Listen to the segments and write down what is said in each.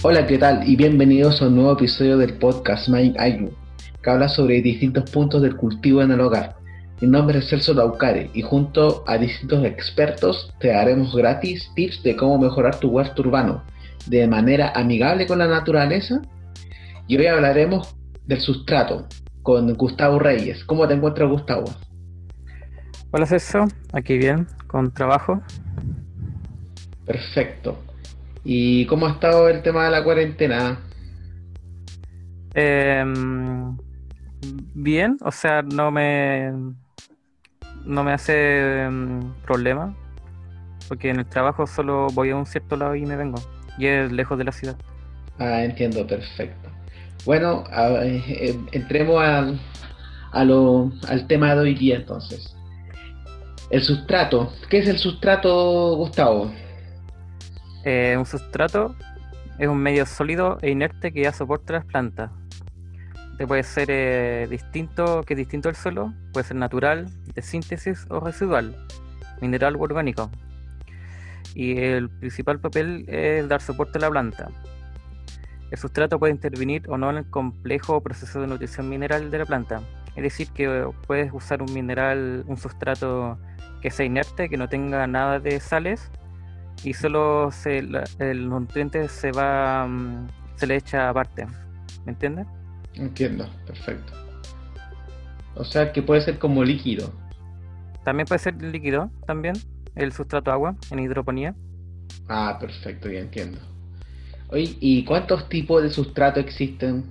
Hola, ¿qué tal? Y bienvenidos a un nuevo episodio del podcast Mind Ayu, que habla sobre distintos puntos del cultivo en el hogar. Mi nombre es Celso Laucare y junto a distintos expertos te daremos gratis tips de cómo mejorar tu huerto urbano de manera amigable con la naturaleza. Y hoy hablaremos del sustrato con Gustavo Reyes. ¿Cómo te encuentras, Gustavo? Hola, Celso. Aquí bien, con trabajo. Perfecto. ¿Y cómo ha estado el tema de la cuarentena? Em, bien, o sea, no me no me hace em, problema porque en el trabajo solo voy a un cierto lado y me vengo y es lejos de la ciudad. Ah, entiendo, perfecto. Bueno, eh, eh, entremos al, al tema de hoy día entonces. El sustrato. ¿Qué es el sustrato, Gustavo? Eh, un sustrato es un medio sólido e inerte que da soporte a las plantas. Este puede ser eh, distinto, que es distinto al suelo, puede ser natural, de síntesis o residual, mineral o orgánico. Y el principal papel es dar soporte a la planta. El sustrato puede intervenir o no en el complejo proceso de nutrición mineral de la planta. Es decir, que puedes usar un mineral, un sustrato que sea inerte, que no tenga nada de sales, y solo se, el nutriente se va, mm, se le echa aparte. ¿Me entiendes? Entiendo, perfecto. O sea que puede ser como líquido. También puede ser líquido, también, el sustrato agua en hidroponía. Ah, perfecto, ya entiendo. Oye, ¿y cuántos tipos de sustrato existen?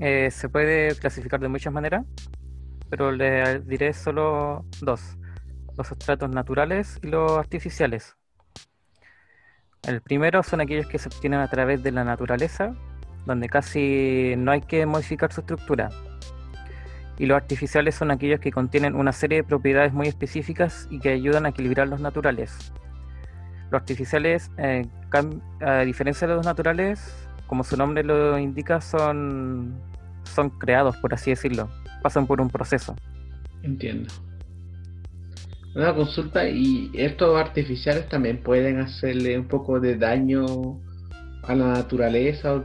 Eh, se puede clasificar de muchas maneras, pero le diré solo dos los sustratos naturales y los artificiales. El primero son aquellos que se obtienen a través de la naturaleza, donde casi no hay que modificar su estructura. Y los artificiales son aquellos que contienen una serie de propiedades muy específicas y que ayudan a equilibrar los naturales. Los artificiales, eh, a diferencia de los naturales, como su nombre lo indica, son, son creados, por así decirlo. Pasan por un proceso. Entiendo. Una consulta, ¿y estos artificiales también pueden hacerle un poco de daño a la naturaleza o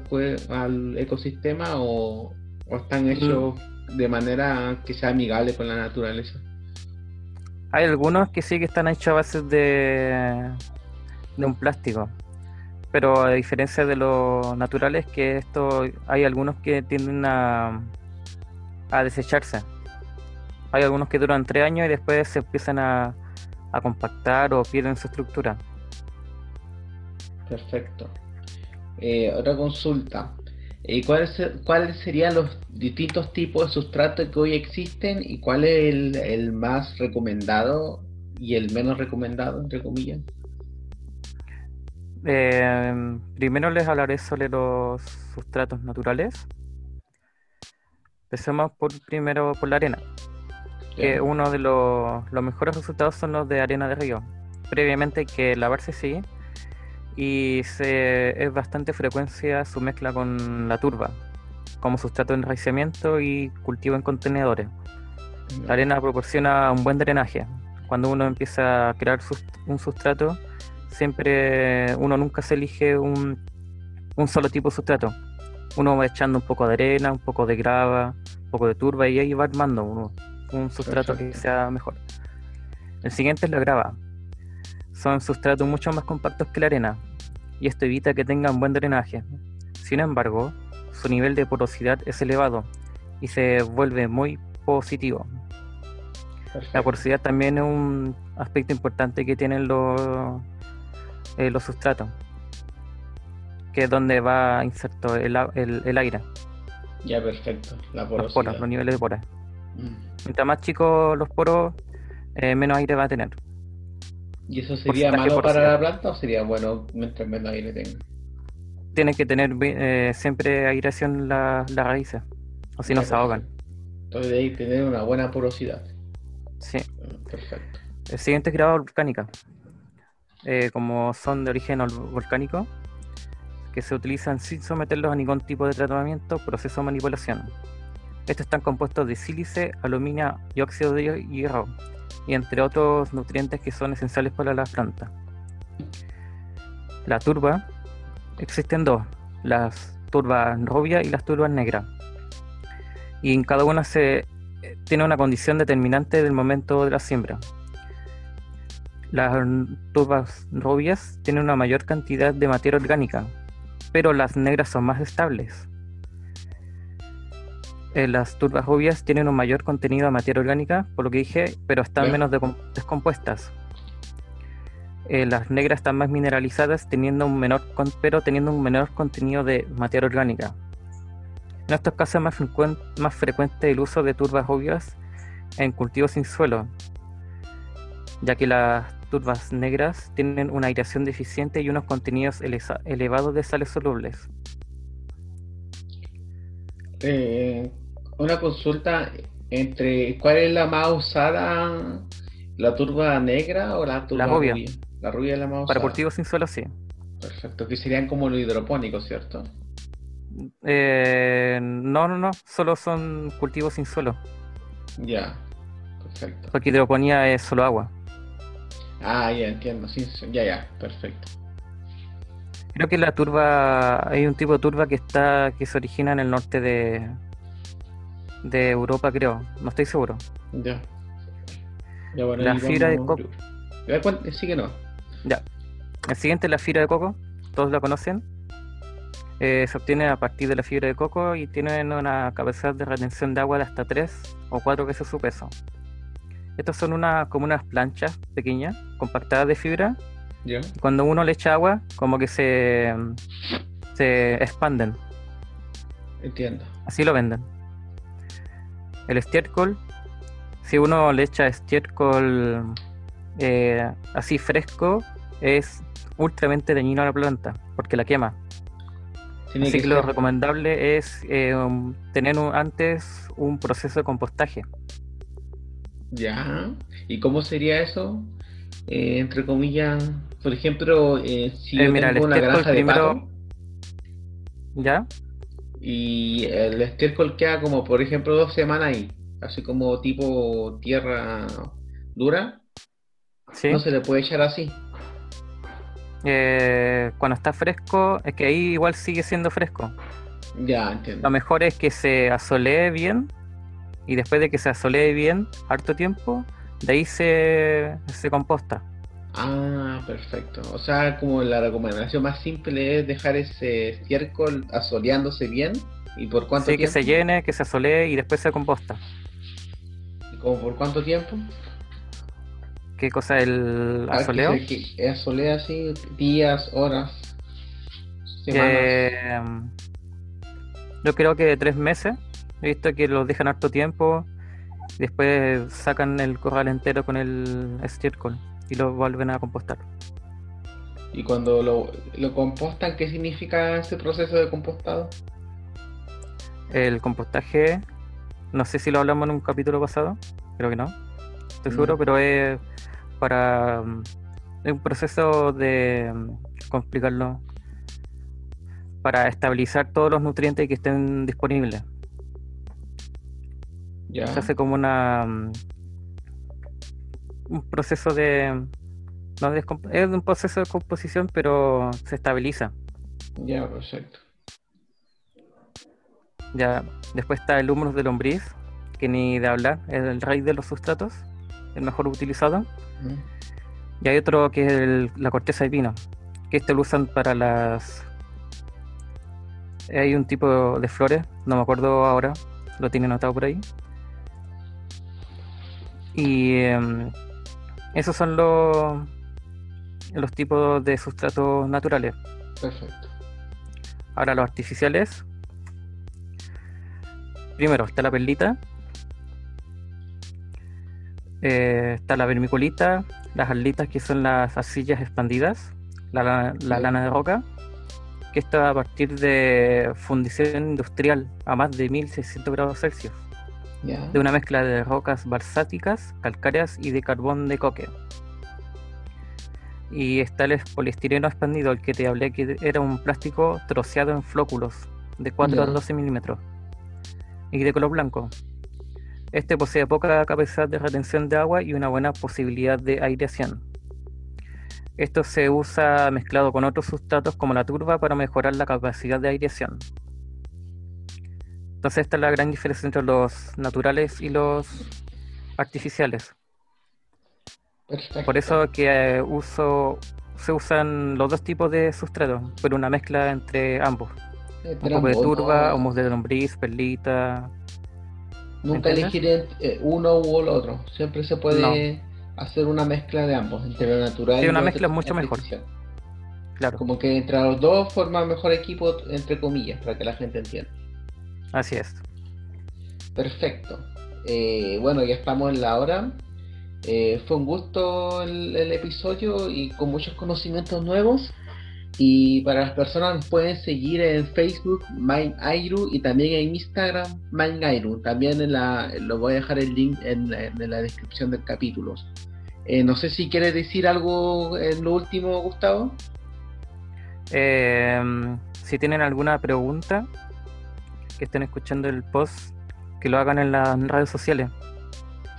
al ecosistema o, están mm. hechos de manera que sea amigable con la naturaleza? Hay algunos que sí que están hechos a base de, de un plástico, pero a diferencia de los naturales, que esto hay algunos que tienden a, a desecharse hay algunos que duran tres años y después se empiezan a, compactar o pierden su estructura. Perfecto. Eh, otra consulta. Eh, ¿cuáles, ¿Cuáles serían los distintos tipos de sustrato que hoy existen y cuál es el, más recomendado y el menos recomendado, entre comillas? Eh, primero les hablaré sobre los sustratos naturales. Empecemos por primero por la arena que uno de los, mejores resultados son los de arena de río. Previamente hay que lavarse sí y se, es bastante frecuencia su mezcla con la turba como sustrato de enraizamiento y cultivo en contenedores. La arena proporciona un buen drenaje. Cuando uno empieza a crear un sustrato, siempre uno nunca se elige un, un solo tipo de sustrato. Uno va echando un poco de arena, un poco de grava, un poco de turba y ahí va armando uno un sustrato que sea mejor. El siguiente es la grava. Son sustratos mucho más compactos que la arena y esto evita que tengan buen drenaje. Sin embargo, su nivel de porosidad es elevado y se vuelve muy positivo. La porosidad también es un aspecto importante que tienen los, eh, los sustratos, que es donde va inserto el, aire. Ya, perfecto. La porosidad. Los, niveles de pora. Mm. Mientras más chicos los poros, eh, menos aire va a tener. ¿Y eso sería malo para la planta o sería bueno mientras menos aire tenga? Tiene que tener eh, siempre aireación las la raíces, o si no se ahogan. Entonces de ahí tener una buena porosidad. Sí. Perfecto. El siguiente es grava volcánica. Eh, como son de origen volcánico, que se utilizan sin someterlos a ningún tipo de tratamiento, proceso de manipulación. Estos están compuestos de sílice, aluminio y óxido de hierro, y entre otros nutrientes que son esenciales para las plantas. La turba existen dos, las turbas rubias y las turbas negras. Y en cada una se eh, tiene una condición determinante del momento de la siembra. Las turbas rubias tienen una mayor cantidad de materia orgánica, pero las negras son más estables. Eh, las turbas rubias tienen un mayor contenido de materia orgánica, por lo que dije, pero están menos descompuestas. Eh, las negras están más mineralizadas, teniendo un menor con- pero teniendo un menor contenido de materia orgánica. En estos casos es más, frecuente el uso de turbas rubias en cultivos sin suelo, ya que las turbas negras tienen una aireación deficiente y unos contenidos elevados de sales solubles. Eh, una consulta entre cuál es la más usada, la turba negra o la turba rubia. La rubia es la más Para usada. cultivos sin suelo, sí. Perfecto, que serían como los hidropónicos, ¿cierto? Eh, no, no, no, solo son cultivos sin suelo, Ya, perfecto. porque hidroponía es solo agua. Ah, ya entiendo, sí, ya, ya, perfecto. Creo que la turba, hay un tipo de turba que está, que se origina en el norte de, de Europa, creo, no estoy seguro. Ya. Ya, bueno, La fibra de coco. Ya, cuen- Síguenos. Ya. El siguiente es la fibra de coco, todos la conocen. Eh, se obtiene a partir de la fibra de coco y tienen una capacidad de retención de agua de hasta 3 o 4 veces su peso. Estas son una, como unas planchas pequeñas, compactadas de fibra, Ya. y cuando uno le echa agua, como que se, se expanden. Entiendo. Así lo venden. El estiércol, si uno le echa estiércol eh, así fresco, es ultramente dañino a la planta, porque la quema. Tiene Así que que lo recomendable es eh, tener un- antes un proceso de compostaje. Ya. ¿Y cómo sería eso? Eh, entre comillas, por ejemplo, si yo mira, el tengo una granja de primero- pato ¿Ya? Y el estiércol queda como, por ejemplo, dos semanas ahí, así como tipo tierra dura, Sí. no se le puede echar así. Eh, cuando está fresco, es que ahí igual sigue siendo fresco. Ya, Lo entiendo. mejor es que se asolee bien y después de que se asolee bien, harto tiempo, de ahí se, se composta. Ah, perfecto. O sea, como la recomendación más simple es dejar ese estiércol asoleándose bien. ¿Y por cuánto Sí, que tiempo? se llene, que se asolee y después se composta. ¿Y como por cuánto tiempo? ¿Qué cosa el Ah, que asoleo? se- que asolea así, días, horas, semanas. Eh, yo creo que tres meses. He visto que los dejan harto tiempo. Después sacan el corral entero con el estiércol y lo vuelven a compostar. Y cuando lo, lo compostan, ¿qué significa ese proceso de compostado? El compostaje, no sé si lo hablamos en un capítulo pasado, creo que no, estoy seguro, pero es para. mm, Es un proceso de. mm, ¿Cómo explicarlo? Para estabilizar todos los nutrientes que estén disponibles. Ya, Se hace como una. Un proceso de. No de es un proceso de composición, pero se estabiliza. ya, perfecto. Ya, después está el humus de lombriz, que ni de hablar, es el rey de los sustratos, el mejor utilizado. Mm. Y hay otro que es el- la corteza de pino, que este lo usan para las... Hay un tipo de flores, no me acuerdo ahora, lo tiene anotado por ahí. Y em, esos son los, los tipos de sustratos naturales. Perfecto. Ahora los artificiales. Primero está la perlita. Eh, está la vermiculita, las alitas que son las arcillas expandidas, la, la- la lana de roca, que está a partir de fundición industrial a más de 1600 grados Celsius, De una mezcla de rocas balsáticas, calcáreas y de carbón de coque. Y está el poliestireno expandido, el que te hablé que era un plástico troceado en flóculos de 4 a Ya. 12 milímetros y de color blanco. Este posee poca capacidad de retención de agua y una buena posibilidad de aireación. Esto se usa mezclado con otros sustratos como la turba para mejorar la capacidad de aireación. Entonces esta es la gran diferencia entre los naturales y los artificiales. Por eso que eh, uso, se usan los dos tipos de sustratos, pero una mezcla entre ambos. un poco de turba, humus de lombriz, perlita. Nunca elegiré eh, uno u el otro. Siempre se puede hacer una mezcla de ambos, entre lo natural sí, una mezcla mucho mejor. Claro. Como que entre los dos forma mejor equipo, entre comillas, para que la gente entienda. Así es. Perfecto. Eh, bueno, ya estamos en la hora. Eh, fue un gusto el, episodio y con muchos conocimientos nuevos. Y para las personas pueden seguir en Facebook MindAiru y también en Instagram MindAiru. También en la, lo voy a dejar el link en, la descripción del capítulo. Eh, no sé si quieres decir algo en lo último, Gustavo. si tienen alguna pregunta, que estén escuchando el post, que lo hagan en las redes sociales.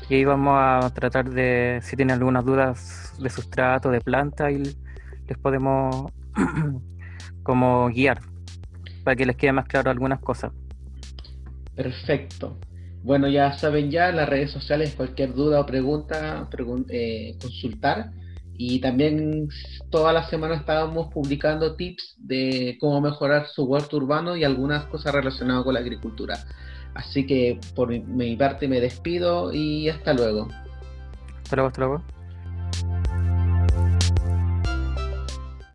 Y ahí vamos a tratar de, si tienen algunas dudas de sustrato, de planta, y les podemos como guiar para que les quede más claro algunas cosas. Perfecto. Bueno, ya saben ya, las redes sociales, cualquier duda o pregunta, eh, consultar. Y también toda la semana estábamos publicando tips de cómo mejorar su huerto urbano y algunas cosas relacionadas con la agricultura. Así que por mi parte me despido y hasta luego. Hasta luego, hasta luego.